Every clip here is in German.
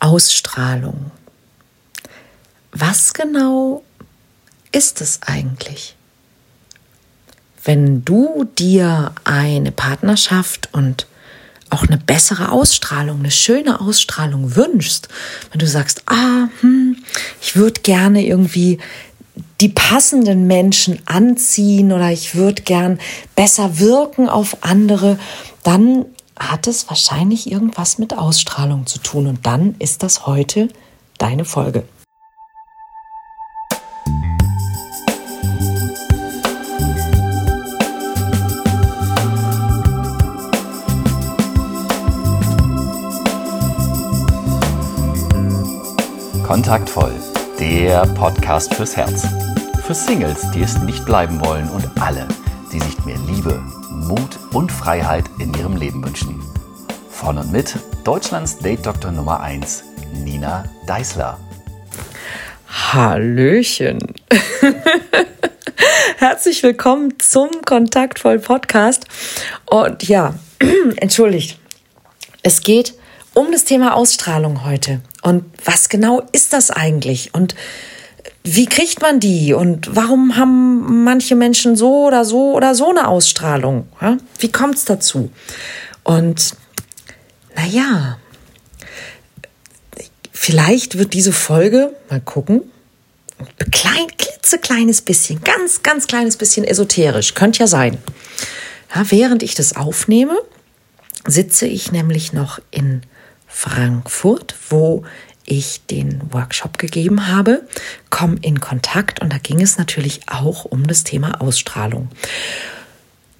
Ausstrahlung. Was genau ist es eigentlich? Wenn du dir eine Partnerschaft und auch eine bessere Ausstrahlung, eine schöne Ausstrahlung wünschst, wenn du sagst, ah, hm, ich würde gerne irgendwie die passenden Menschen anziehen oder ich würde gern besser wirken auf andere, dann hat es wahrscheinlich irgendwas mit Ausstrahlung zu tun. Und dann ist das heute deine Folge. Kontaktvoll, der Podcast fürs Herz. Für Singles, die es nicht bleiben wollen und alle, die sich mehr Liebe, Mut und Freiheit in ihrem Leben wünschen. Von und mit Deutschlands Date-Doktor Nummer 1, Nina Deißler. Hallöchen. Herzlich willkommen zum Kontaktvoll Podcast. Und ja, entschuldigt, es geht um das Thema Ausstrahlung heute. Und was genau ist das eigentlich? Und wie kriegt man die? Und warum haben manche Menschen so oder so oder so eine Ausstrahlung? Wie kommt es dazu? Und naja, vielleicht wird diese Folge, mal gucken, ein klein, klitzekleines bisschen, ganz, ganz kleines bisschen esoterisch. Könnte ja sein. Ja, während ich das aufnehme, sitze ich nämlich noch in Frankfurt, wo ich den Workshop gegeben habe, komm in Kontakt und da ging es natürlich auch um das Thema Ausstrahlung.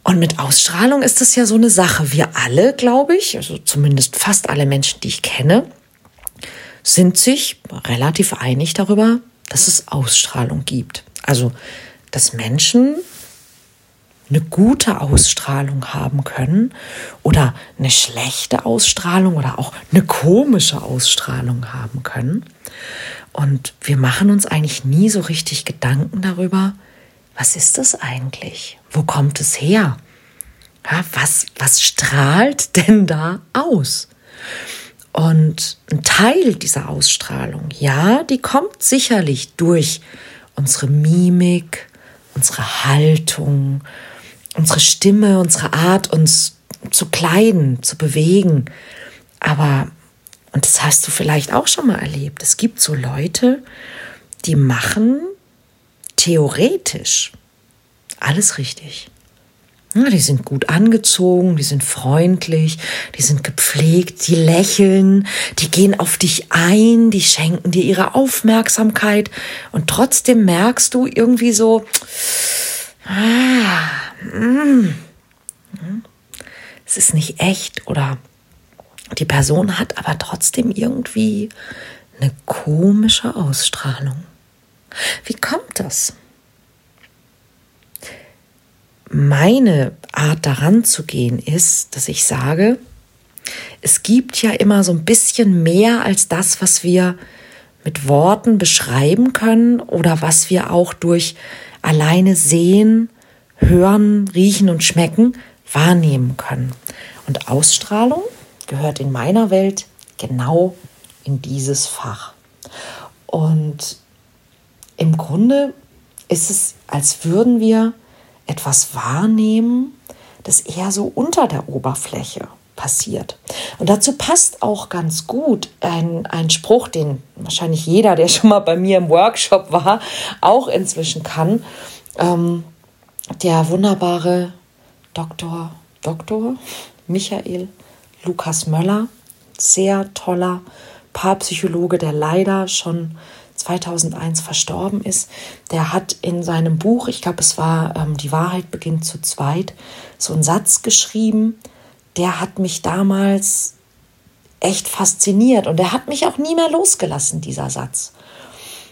Und mit Ausstrahlung ist das ja so eine Sache. Wir alle, glaube ich, also zumindest fast alle Menschen, die ich kenne, sind sich relativ einig darüber, dass es Ausstrahlung gibt. Also, dass Menschen eine gute Ausstrahlung haben können oder eine schlechte Ausstrahlung oder auch eine komische Ausstrahlung haben können. Und wir machen uns eigentlich nie so richtig Gedanken darüber, was ist das eigentlich? Wo kommt es her? Ja, was, was strahlt denn da aus? Und ein Teil dieser Ausstrahlung, ja, die kommt sicherlich durch unsere Mimik, unsere Haltung, unsere Stimme, unsere Art, uns zu kleiden, zu bewegen. Aber, und das hast du vielleicht auch schon mal erlebt, es gibt so Leute, die machen theoretisch alles richtig. Ja, die sind gut angezogen, die sind freundlich, die sind gepflegt, die lächeln, die gehen auf dich ein, die schenken dir ihre Aufmerksamkeit und trotzdem merkst du irgendwie so, ah, mm, es ist nicht echt oder die Person hat aber trotzdem irgendwie eine komische Ausstrahlung. Wie kommt das? Meine Art daran zu gehen ist, dass ich sage, es gibt ja immer so ein bisschen mehr als das, was wir mit Worten beschreiben können oder was wir auch durch alleine sehen, hören, riechen und schmecken wahrnehmen können. Und Ausstrahlung gehört in meiner Welt genau in dieses Fach. Und im Grunde ist es, als würden wir etwas wahrnehmen, das eher so unter der Oberfläche passiert. Und dazu passt auch ganz gut ein, ein Spruch, den wahrscheinlich jeder, der schon mal bei mir im Workshop war, auch inzwischen kann. Ähm, der wunderbare Dr. Dr. Michael Lukas Möller, sehr toller Paarpsychologe, der leider schon 2001 verstorben ist, der hat in seinem Buch, ich glaube es war ähm, Die Wahrheit beginnt zu zweit, so einen Satz geschrieben, der hat mich damals echt fasziniert und der hat mich auch nie mehr losgelassen, dieser Satz.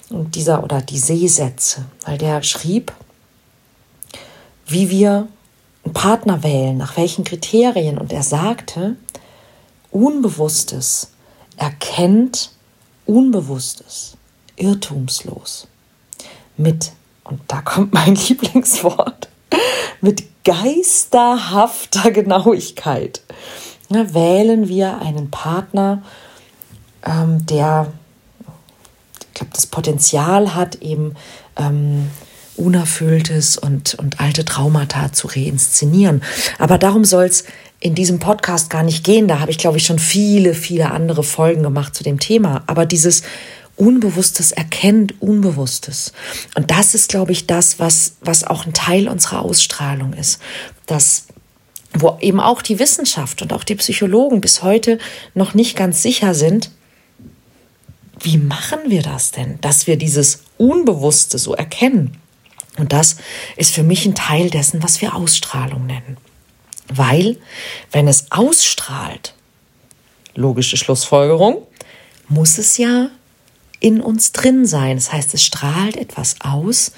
Und dieser oder die Seesätze, weil der schrieb, wie wir einen Partner wählen, nach welchen Kriterien. Und er sagte, Unbewusstes erkennt Unbewusstes irrtumslos. Mit, und da kommt mein Lieblingswort, mit geisterhafter Genauigkeit. Na, wählen wir einen Partner ähm, der, ich glaube, das Potenzial hat, eben ähm, Unerfülltes und, und alte Traumata zu reinszenieren. Aber darum soll es in diesem Podcast gar nicht gehen. Da habe ich, glaube ich, schon viele, viele andere Folgen gemacht zu dem Thema. Aber dieses Unbewusstes erkennt Unbewusstes. Und das ist, glaube ich, das, was, was auch ein Teil unserer Ausstrahlung ist. Das, wo eben auch die Wissenschaft und auch die Psychologen bis heute noch nicht ganz sicher sind, wie machen wir das denn, dass wir dieses Unbewusste so erkennen? Und das ist für mich ein Teil dessen, was wir Ausstrahlung nennen. Weil, wenn es ausstrahlt, logische Schlussfolgerung, muss es ja in uns drin sein. Das heißt, es strahlt etwas aus,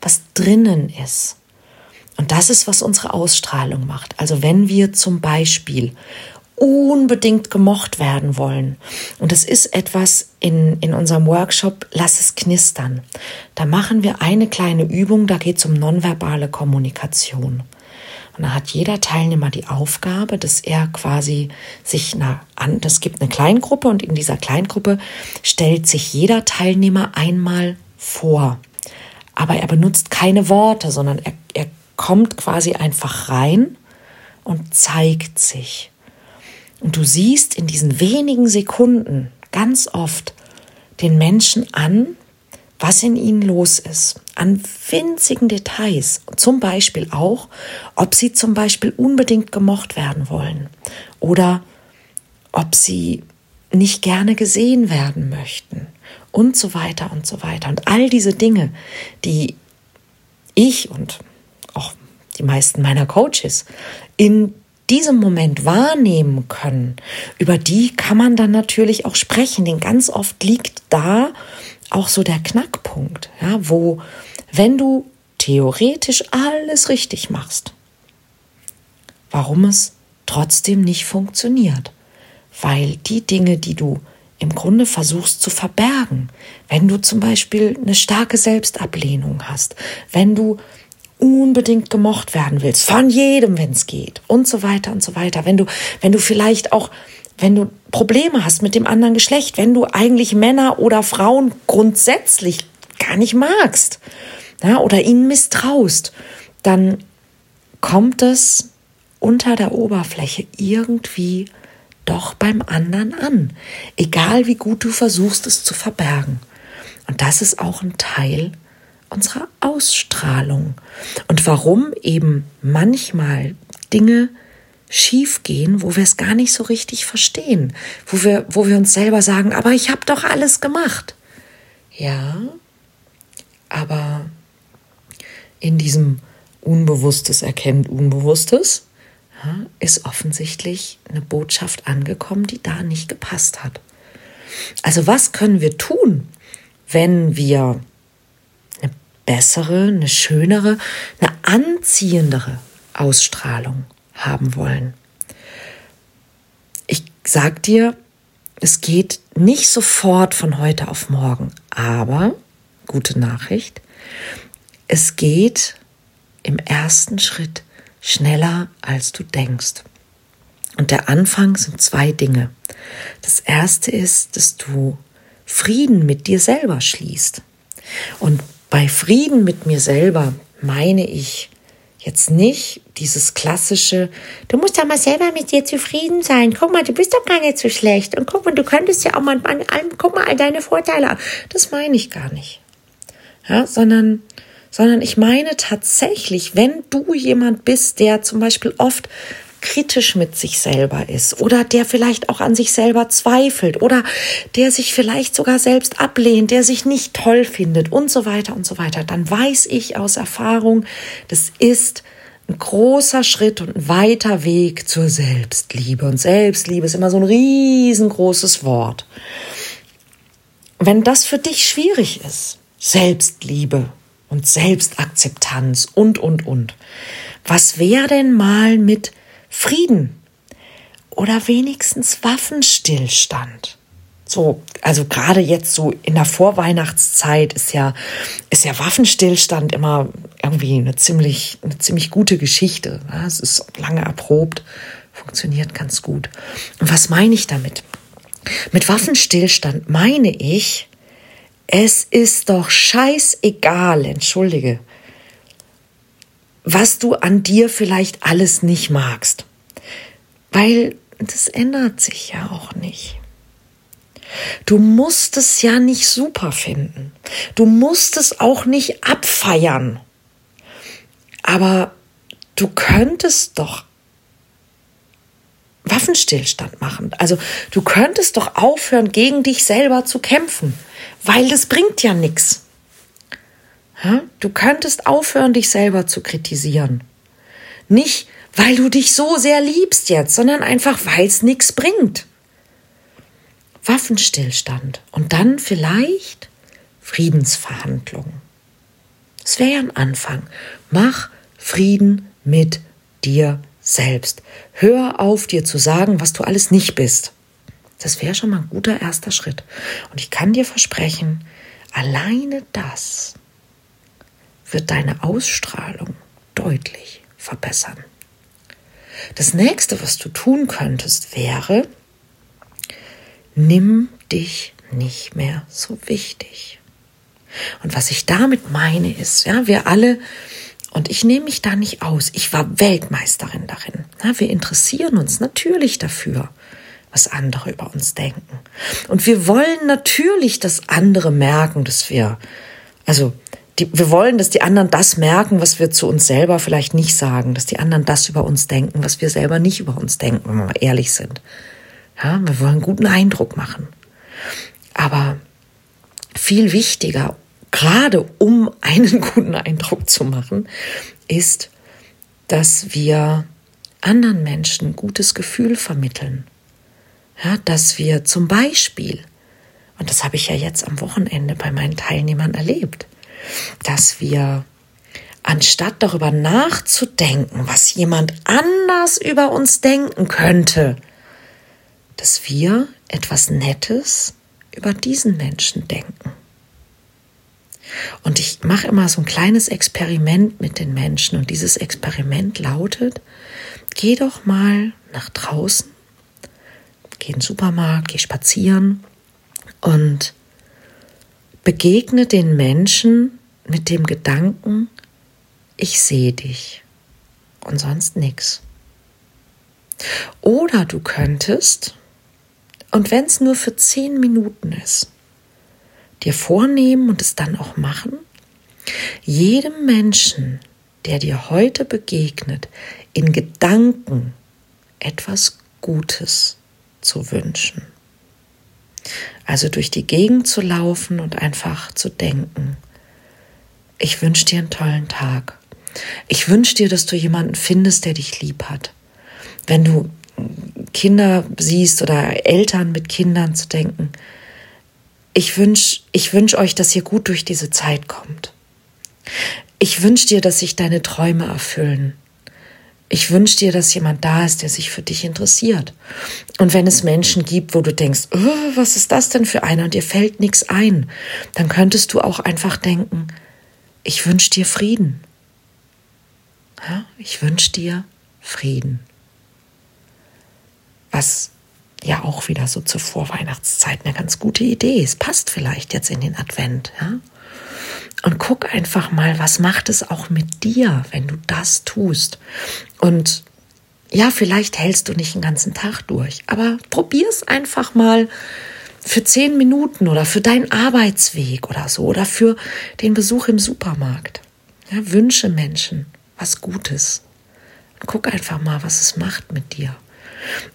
was drinnen ist. Und das ist, was unsere Ausstrahlung macht. Also wenn wir zum Beispiel unbedingt gemocht werden wollen. Und es ist etwas in, in unserem Workshop, lass es knistern. Da machen wir eine kleine Übung, da geht es um nonverbale Kommunikation. Und da hat jeder Teilnehmer die Aufgabe, dass er quasi sich na, an, das gibt eine Kleingruppe und in dieser Kleingruppe stellt sich jeder Teilnehmer einmal vor. Aber er benutzt keine Worte, sondern er, er kommt quasi einfach rein und zeigt sich. Und du siehst in diesen wenigen Sekunden ganz oft den Menschen an, was in ihnen los ist, an winzigen Details. Zum Beispiel auch, ob sie zum Beispiel unbedingt gemocht werden wollen oder ob sie nicht gerne gesehen werden möchten und so weiter und so weiter. Und all diese Dinge, die ich und auch die meisten meiner Coaches in diesem Moment wahrnehmen können, über die kann man dann natürlich auch sprechen. Denn ganz oft liegt da auch so der Knackpunkt, ja, wo, wenn du theoretisch alles richtig machst, warum es trotzdem nicht funktioniert. Weil die Dinge, die du im Grunde versuchst zu verbergen, wenn du zum Beispiel eine starke Selbstablehnung hast, wenn du unbedingt gemocht werden willst, von jedem, wenn es geht und so weiter und so weiter. Wenn du, wenn du vielleicht auch, wenn du Probleme hast mit dem anderen Geschlecht, wenn du eigentlich Männer oder Frauen grundsätzlich gar nicht magst ja, oder ihnen misstraust, dann kommt es unter der Oberfläche irgendwie doch beim anderen an, egal wie gut du versuchst es zu verbergen. Und das ist auch ein Teil unserer Ausstrahlung. Und warum eben manchmal Dinge schiefgehen, wo wir es gar nicht so richtig verstehen, wo wir, wo wir uns selber sagen, aber ich habe doch alles gemacht. Ja, aber in diesem Unbewusstes erkennt Unbewusstes ja, ist offensichtlich eine Botschaft angekommen, die da nicht gepasst hat. Also was können wir tun, wenn wir bessere, eine schönere, eine anziehendere Ausstrahlung haben wollen. Ich sag dir, es geht nicht sofort von heute auf morgen, aber gute Nachricht, es geht im ersten Schritt schneller, als du denkst. Und der Anfang sind zwei Dinge. Das erste ist, dass du Frieden mit dir selber schließt. Und bei Frieden mit mir selber meine ich jetzt nicht dieses klassische, du musst doch mal selber mit dir zufrieden sein. Guck mal, du bist doch gar nicht so schlecht. Und guck mal, du könntest ja auch mal an allem, guck mal all deine Vorteile an. Das meine ich gar nicht. Ja, sondern, sondern ich meine tatsächlich, wenn du jemand bist, der zum Beispiel oft kritisch mit sich selber ist oder der vielleicht auch an sich selber zweifelt oder der sich vielleicht sogar selbst ablehnt, der sich nicht toll findet und so weiter und so weiter, dann weiß ich aus Erfahrung, das ist ein großer Schritt und ein weiter Weg zur Selbstliebe. Und Selbstliebe ist immer so ein riesengroßes Wort. Wenn das für dich schwierig ist, Selbstliebe und Selbstakzeptanz und, und, und, was wäre denn mal mit Frieden oder wenigstens Waffenstillstand. So, also gerade jetzt so in der Vorweihnachtszeit ist ja, ist ja Waffenstillstand immer irgendwie eine ziemlich, eine ziemlich gute Geschichte. Es ist lange erprobt, funktioniert ganz gut. Und was meine ich damit? Mit Waffenstillstand meine ich, es ist doch scheißegal, entschuldige, was du an dir vielleicht alles nicht magst. Weil das ändert sich ja auch nicht. Du musst es ja nicht super finden. Du musst es auch nicht abfeiern. Aber du könntest doch Waffenstillstand machen. Also du könntest doch aufhören, gegen dich selber zu kämpfen, weil das bringt ja nichts. Du könntest aufhören, dich selber zu kritisieren. Nicht, weil du dich so sehr liebst jetzt, sondern einfach, weil es nichts bringt. Waffenstillstand und dann vielleicht Friedensverhandlungen. Das wäre ja ein Anfang. Mach Frieden mit dir selbst. Hör auf, dir zu sagen, was du alles nicht bist. Das wäre schon mal ein guter erster Schritt. Und ich kann dir versprechen, alleine das wird deine Ausstrahlung deutlich verbessern. Das nächste, was du tun könntest, wäre, nimm dich nicht mehr so wichtig. Und was ich damit meine ist, ja, wir alle und ich nehme mich da nicht aus. Ich war Weltmeisterin darin. Ja, wir interessieren uns natürlich dafür, was andere über uns denken. Und wir wollen natürlich, dass andere merken, dass wir, also die, wir wollen, dass die anderen das merken, was wir zu uns selber vielleicht nicht sagen, dass die anderen das über uns denken, was wir selber nicht über uns denken, wenn wir mal ehrlich sind. Ja, wir wollen einen guten Eindruck machen. Aber viel wichtiger gerade um einen guten Eindruck zu machen, ist, dass wir anderen Menschen gutes Gefühl vermitteln. Ja, dass wir zum Beispiel, und das habe ich ja jetzt am Wochenende bei meinen Teilnehmern erlebt, dass wir anstatt darüber nachzudenken, was jemand anders über uns denken könnte, dass wir etwas Nettes über diesen Menschen denken. Und ich mache immer so ein kleines Experiment mit den Menschen. Und dieses Experiment lautet, geh doch mal nach draußen, geh in den Supermarkt, geh spazieren und begegne den Menschen mit dem Gedanken, ich sehe dich und sonst nichts. Oder du könntest, und wenn es nur für zehn Minuten ist, dir vornehmen und es dann auch machen? Jedem Menschen, der dir heute begegnet, in Gedanken etwas Gutes zu wünschen. Also durch die Gegend zu laufen und einfach zu denken, ich wünsche dir einen tollen Tag. Ich wünsche dir, dass du jemanden findest, der dich lieb hat. Wenn du Kinder siehst oder Eltern mit Kindern zu denken, ich wünsche ich wünsch euch, dass ihr gut durch diese Zeit kommt. Ich wünsche dir, dass sich deine Träume erfüllen. Ich wünsche dir, dass jemand da ist, der sich für dich interessiert. Und wenn es Menschen gibt, wo du denkst, oh, was ist das denn für einer und dir fällt nichts ein, dann könntest du auch einfach denken, ich wünsche dir Frieden. Ja, ich wünsche dir Frieden. Was ja auch wieder so zur Vorweihnachtszeit eine ganz gute Idee. Es passt vielleicht jetzt in den Advent, ja? Und guck einfach mal, was macht es auch mit dir, wenn du das tust. Und ja, vielleicht hältst du nicht den ganzen Tag durch, aber probier es einfach mal für zehn Minuten oder für deinen Arbeitsweg oder so oder für den Besuch im Supermarkt. Ja, wünsche Menschen was Gutes. Guck einfach mal, was es macht mit dir.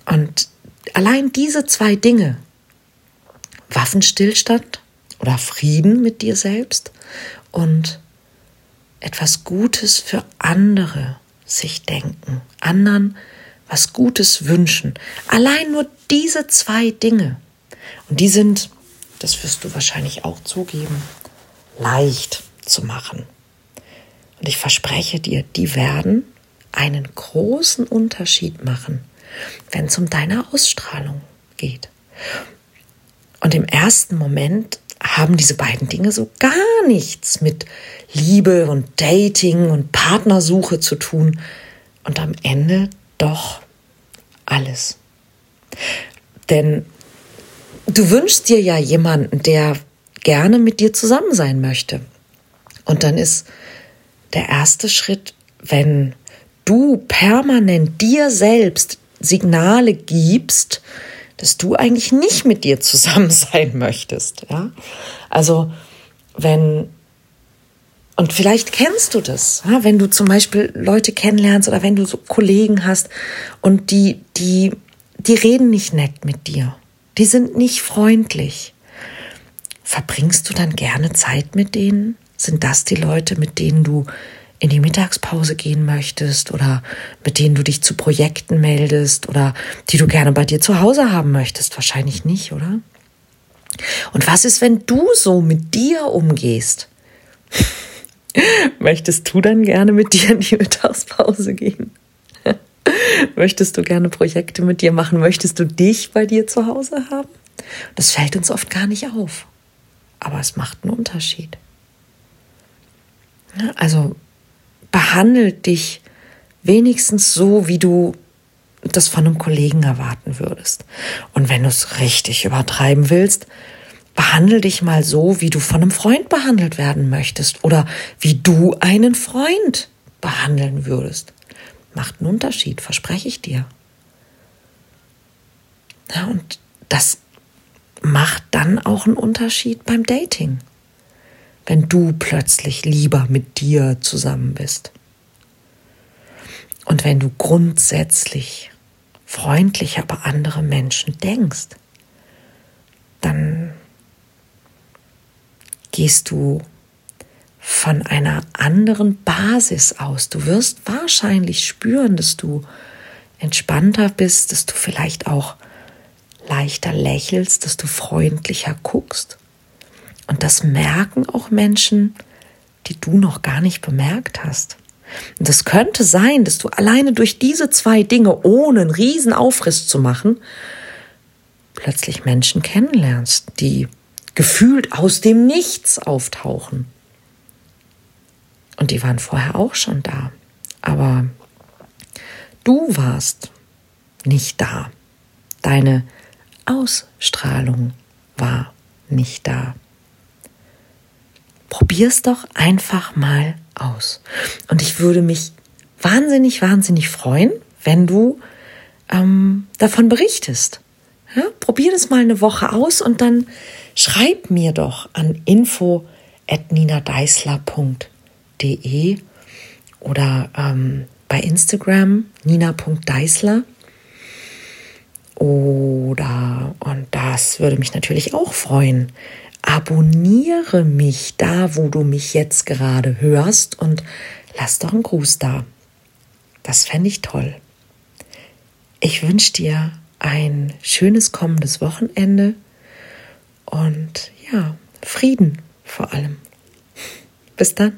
Und allein diese zwei Dinge, Waffenstillstand oder Frieden mit dir selbst und etwas Gutes für andere sich denken, anderen was Gutes wünschen. Allein nur diese zwei Dinge. Und die sind, das wirst du wahrscheinlich auch zugeben, leicht zu machen. Und ich verspreche dir, die werden einen großen Unterschied machen wenn es um deine Ausstrahlung geht. Und im ersten Moment haben diese beiden Dinge so gar nichts mit Liebe und Dating und Partnersuche zu tun und am Ende doch alles. Denn du wünschst dir ja jemanden, der gerne mit dir zusammen sein möchte. Und dann ist der erste Schritt, wenn du permanent dir selbst Signale gibst, dass du eigentlich nicht mit dir zusammen sein möchtest. Ja? Also wenn und vielleicht kennst du das, ja? wenn du zum Beispiel Leute kennenlernst oder wenn du so Kollegen hast und die, die, die reden nicht nett mit dir, die sind nicht freundlich. Verbringst du dann gerne Zeit mit denen? Sind das die Leute, mit denen du in die Mittagspause gehen möchtest oder mit denen du dich zu Projekten meldest oder die du gerne bei dir zu Hause haben möchtest? Wahrscheinlich nicht, oder? Und was ist, wenn du so mit dir umgehst? Möchtest du dann gerne mit dir in die Mittagspause gehen? Möchtest du gerne Projekte mit dir machen? Möchtest du dich bei dir zu Hause haben? Das fällt uns oft gar nicht auf. Aber es macht einen Unterschied. Also behandelt dich wenigstens so, wie du das von einem Kollegen erwarten würdest. Und wenn du es richtig übertreiben willst, behandle dich mal so, wie du von einem Freund behandelt werden möchtest oder wie du einen Freund behandeln würdest. Macht einen Unterschied, verspreche ich dir. Ja, und das macht dann auch einen Unterschied beim Dating wenn du plötzlich lieber mit dir zusammen bist. Und wenn du grundsätzlich freundlicher bei anderen Menschen denkst, dann gehst du von einer anderen Basis aus. Du wirst wahrscheinlich spüren, dass du entspannter bist, dass du vielleicht auch leichter lächelst, dass du freundlicher guckst. Und das merken auch Menschen, die du noch gar nicht bemerkt hast. Und es könnte sein, dass du alleine durch diese zwei Dinge, ohne einen riesen Aufriss zu machen, plötzlich Menschen kennenlernst, die gefühlt aus dem Nichts auftauchen. Und die waren vorher auch schon da. Aber du warst nicht da. Deine Ausstrahlung war nicht da. Probier's doch einfach mal aus. Und ich würde mich wahnsinnig, wahnsinnig freuen, wenn du ähm, davon berichtest. Ja, probier das mal eine Woche aus und dann schreib mir doch an info.ninadeisler.de oder ähm, bei Instagram nina.deisler. Oder, und das würde mich natürlich auch freuen, abonniere mich da, wo du mich jetzt gerade hörst und lass doch einen Gruß da. Das fände ich toll. Ich wünsche dir ein schönes kommendes Wochenende und ja, Frieden vor allem. Bis dann.